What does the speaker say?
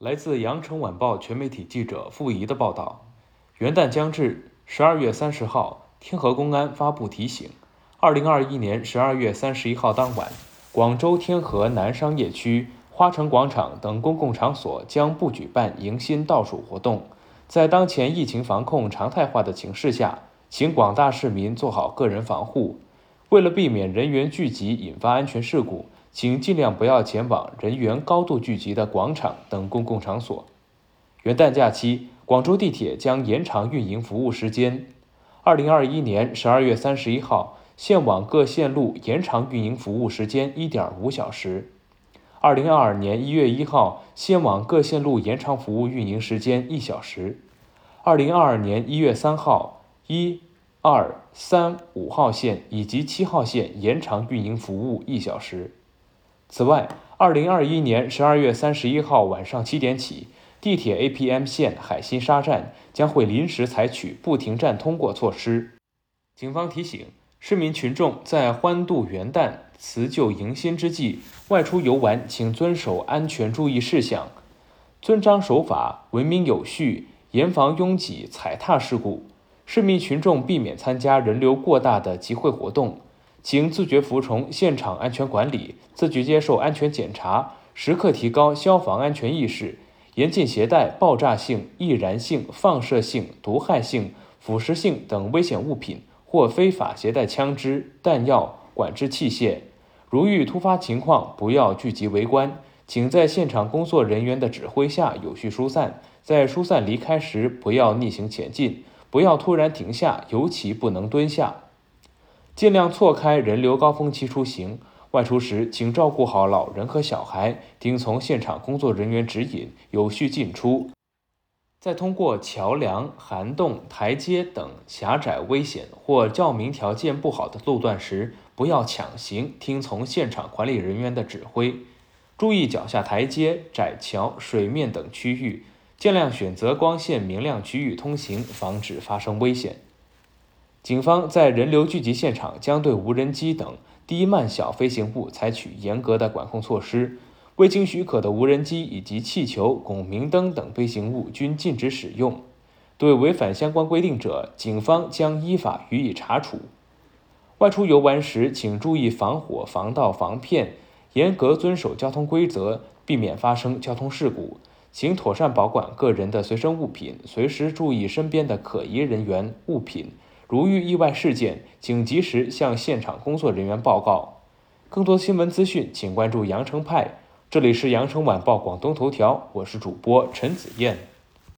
来自《羊城晚报》全媒体记者付怡的报道：元旦将至，十二月三十号，天河公安发布提醒：二零二一年十二月三十一号当晚，广州天河南商业区、花城广场等公共场所将不举办迎新倒数活动。在当前疫情防控常态化的形势下，请广大市民做好个人防护。为了避免人员聚集引发安全事故。请尽量不要前往人员高度聚集的广场等公共场所。元旦假期，广州地铁将延长运营服务时间。二零二一年十二月三十一号，线网各线路延长运营服务时间一点五小时。二零二二年一月一号，线网各线路延长服务运营时间一小时。二零二二年一月三号，一、二、三、五号线以及七号线延长运营服务一小时。此外，二零二一年十二月三十一号晚上七点起，地铁 APM 线海心沙站将会临时采取不停站通过措施。警方提醒市民群众，在欢度元旦、辞旧迎新之际，外出游玩，请遵守安全注意事项，遵章守法，文明有序，严防拥挤踩踏事故。市民群众避免参加人流过大的集会活动。请自觉服从现场安全管理，自觉接受安全检查，时刻提高消防安全意识，严禁携带爆炸性、易燃性、放射性、毒害性、腐蚀性等危险物品，或非法携带枪支、弹药、管制器械。如遇突发情况，不要聚集围观，请在现场工作人员的指挥下有序疏散。在疏散离开时，不要逆行前进，不要突然停下，尤其不能蹲下。尽量错开人流高峰期出行，外出时请照顾好老人和小孩，听从现场工作人员指引，有序进出。在通过桥梁、涵洞、台阶等狭窄、危险或照明条件不好的路段时，不要抢行，听从现场管理人员的指挥，注意脚下台阶、窄桥、水面等区域，尽量选择光线明亮区域通行，防止发生危险。警方在人流聚集现场将对无人机等低慢小飞行物采取严格的管控措施，未经许可的无人机以及气球、拱明灯等飞行物均禁止使用。对违反相关规定者，警方将依法予以查处。外出游玩时，请注意防火、防盗、防骗，严格遵守交通规则，避免发生交通事故。请妥善保管个人的随身物品，随时注意身边的可疑人员、物品。如遇意外事件，请及时向现场工作人员报告。更多新闻资讯，请关注羊城派。这里是羊城晚报广东头条，我是主播陈子燕。